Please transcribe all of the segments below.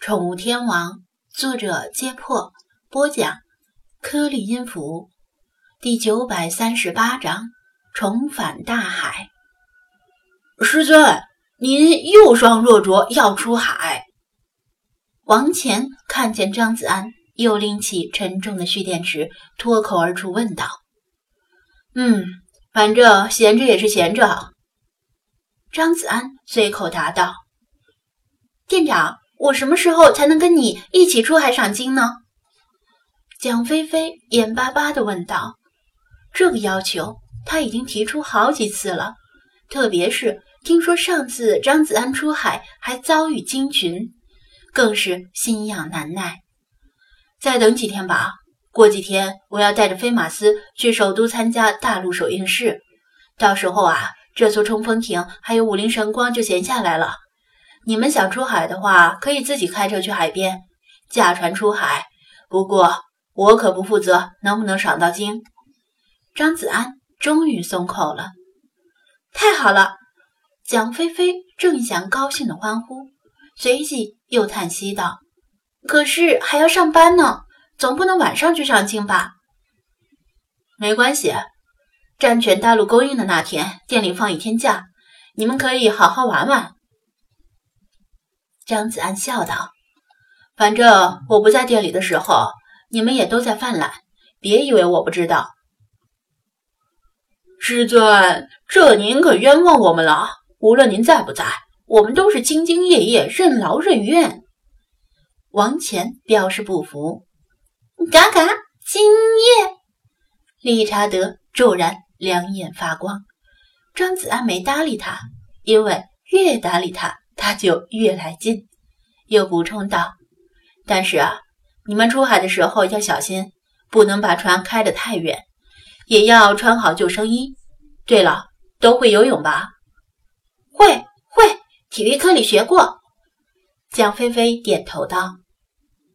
宠物天王》，作者：揭破，播讲：颗粒音符，第九百三十八章：重返大海。师尊，您又双若浊要出海？王乾看见张子安，又拎起沉重的蓄电池，脱口而出问道：“嗯，反正闲着也是闲着。”张子安随口答道：“店长，我什么时候才能跟你一起出海赏金呢？”蒋菲菲眼巴巴地问道：“这个要求他已经提出好几次了，特别是听说上次张子安出海还遭遇鲸群，更是心痒难耐。再等几天吧，过几天我要带着飞马斯去首都参加大陆首映式，到时候啊。”这艘冲锋艇还有五菱神光就闲下来了。你们想出海的话，可以自己开车去海边，驾船出海。不过我可不负责能不能赏到鲸。张子安终于松口了，太好了！蒋菲菲正想高兴的欢呼，随即又叹息道：“可是还要上班呢，总不能晚上去赏金吧？”没关系。战犬大陆公映的那天，店里放一天假，你们可以好好玩玩。”张子安笑道，“反正我不在店里的时候，你们也都在犯懒，别以为我不知道。”师尊，这您可冤枉我们了。无论您在不在，我们都是兢兢业业、任劳任怨。王乾表示不服，嘎嘎，敬业。理查德骤然。两眼发光，张子安没搭理他，因为越搭理他，他就越来劲。又补充道：“但是啊，你们出海的时候要小心，不能把船开得太远，也要穿好救生衣。对了，都会游泳吧？”“会会，体育课里学过。”蒋菲菲点头道。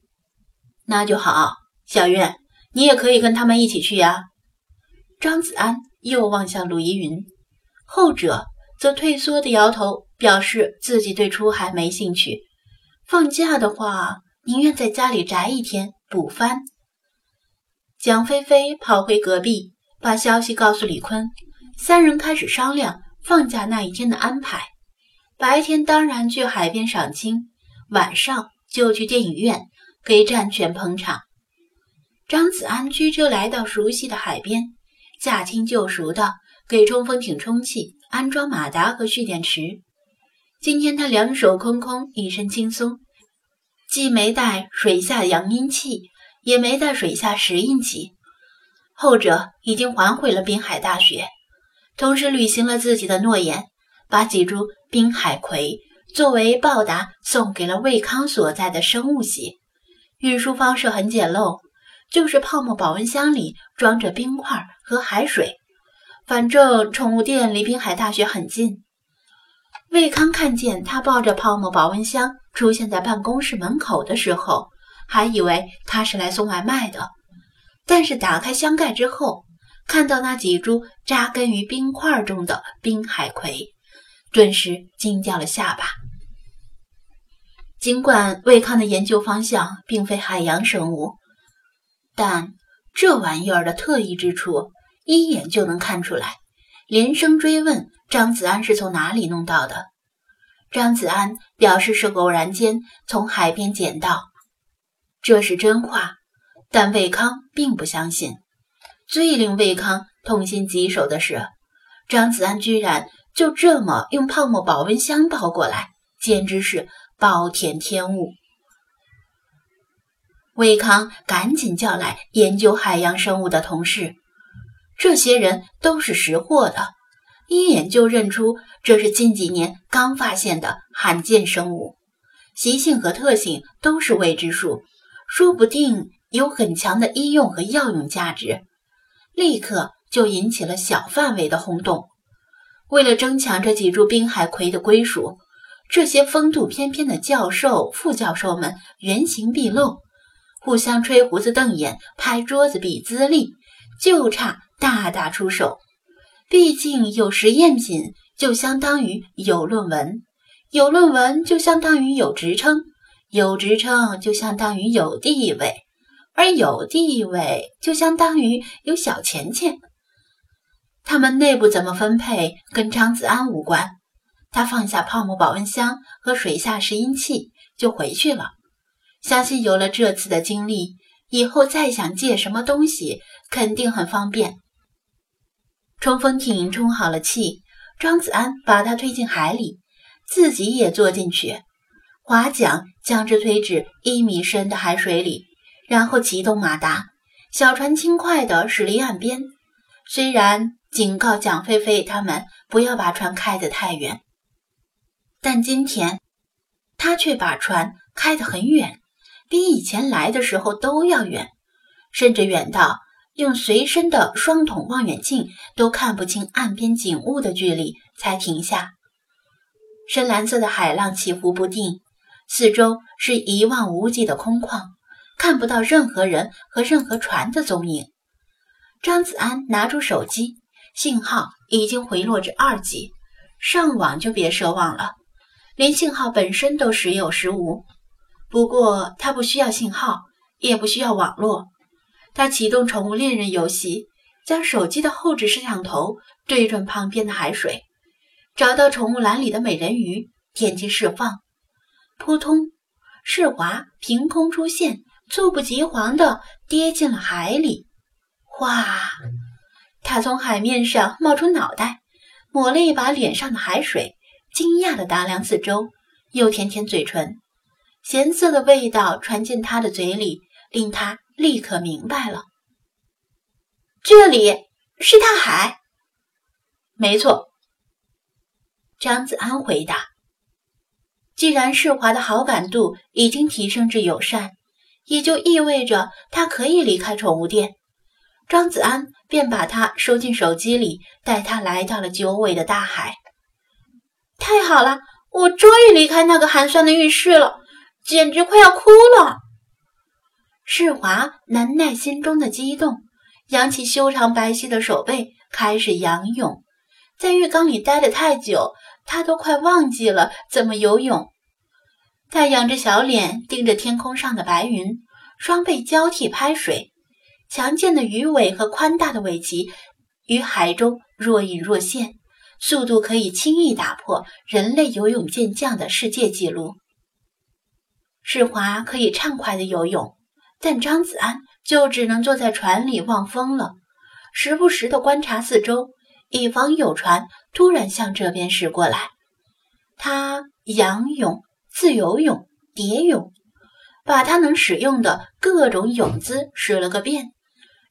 “那就好，小月，你也可以跟他们一起去呀。”张子安。又望向陆依云，后者则退缩的摇头，表示自己对出海没兴趣。放假的话，宁愿在家里宅一天补番。蒋菲菲跑回隔壁，把消息告诉李坤，三人开始商量放假那一天的安排。白天当然去海边赏鲸，晚上就去电影院给战犬捧场。张子安驱车来到熟悉的海边。驾轻就熟的给冲锋艇充气、安装马达和蓄电池。今天他两手空空，一身轻松，既没带水下扬音器，也没带水下拾音器。后者已经还回了滨海大学，同时履行了自己的诺言，把几株滨海葵作为报答送给了魏康所在的生物系。运输方式很简陋。就是泡沫保温箱里装着冰块和海水，反正宠物店离滨海大学很近。魏康看见他抱着泡沫保温箱出现在办公室门口的时候，还以为他是来送外卖的。但是打开箱盖之后，看到那几株扎根于冰块中的滨海葵，顿时惊掉了下巴。尽管魏康的研究方向并非海洋生物。但这玩意儿的特异之处，一眼就能看出来。连声追问张子安是从哪里弄到的，张子安表示是偶然间从海边捡到，这是真话。但魏康并不相信。最令魏康痛心疾首的是，张子安居然就这么用泡沫保温箱抱过来，简直是暴殄天物。魏康赶紧叫来研究海洋生物的同事，这些人都是识货的，一眼就认出这是近几年刚发现的罕见生物，习性和特性都是未知数，说不定有很强的医用和药用价值，立刻就引起了小范围的轰动。为了争抢这几株滨海葵的归属，这些风度翩翩的教授、副教授们原形毕露。互相吹胡子瞪眼，拍桌子比资历，就差大打出手。毕竟有实验品就相当于有论文，有论文就相当于有职称，有职称就相当于有地位，而有地位就相当于有小钱钱。他们内部怎么分配，跟张子安无关。他放下泡沫保温箱和水下拾音器，就回去了。相信有了这次的经历，以后再想借什么东西，肯定很方便。冲锋艇充好了气，张子安把它推进海里，自己也坐进去。划桨将之推至一米深的海水里，然后启动马达，小船轻快地驶离岸边。虽然警告蒋菲菲他们不要把船开得太远，但今天他却把船开得很远，比以前来的时候都要远，甚至远到用随身的双筒望远镜都看不清岸边景物的距离才停下。深蓝色的海浪起伏不定。四周是一望无际的空旷，看不到任何人和任何船的踪影。张子安拿出手机，信号已经回落至二级，上网就别奢望了，连信号本身都时有时无。不过他不需要信号，也不需要网络。他启动宠物恋人游戏，将手机的后置摄像头对准旁边的海水，找到宠物栏里的美人鱼，点击释放。扑通！世华凭空出现，猝不及防地跌进了海里。哗！他从海面上冒出脑袋，抹了一把脸上的海水，惊讶地打量四周，又舔舔嘴唇。咸涩的味道传进他的嘴里，令他立刻明白了：这里是大海。没错，张子安回答。既然世华的好感度已经提升至友善，也就意味着他可以离开宠物店。张子安便把他收进手机里，带他来到了久违的大海。太好了，我终于离开那个寒酸的浴室了，简直快要哭了。世华难耐心中的激动，扬起修长白皙的手背，开始仰泳。在浴缸里待得太久。他都快忘记了怎么游泳。他仰着小脸，盯着天空上的白云，双背交替拍水。强健的鱼尾和宽大的尾鳍于海中若隐若现，速度可以轻易打破人类游泳健将的世界纪录。世华可以畅快地游泳，但张子安就只能坐在船里望风了，时不时地观察四周。以防有船突然向这边驶过来，他仰泳、自由泳、蝶泳，把他能使用的各种泳姿使了个遍，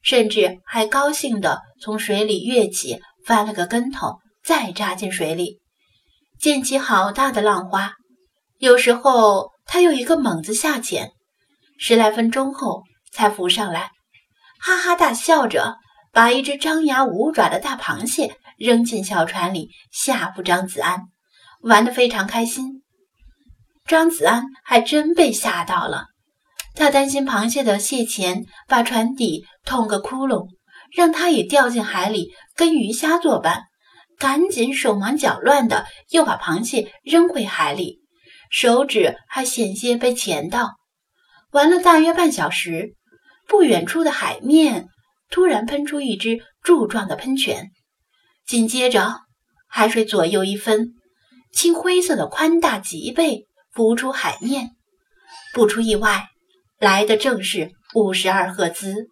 甚至还高兴地从水里跃起，翻了个跟头，再扎进水里，溅起好大的浪花。有时候他又一个猛子下潜，十来分钟后才浮上来，哈哈大笑着。把一只张牙舞爪的大螃蟹扔进小船里，吓唬张子安，玩得非常开心。张子安还真被吓到了，他担心螃蟹的蟹钳把船底捅个窟窿，让它也掉进海里跟鱼虾作伴，赶紧手忙脚乱的又把螃蟹扔回海里，手指还险些被钳到。玩了大约半小时，不远处的海面。突然喷出一只柱状的喷泉，紧接着海水左右一分，青灰色的宽大脊背浮出海面。不出意外，来的正是五十二赫兹。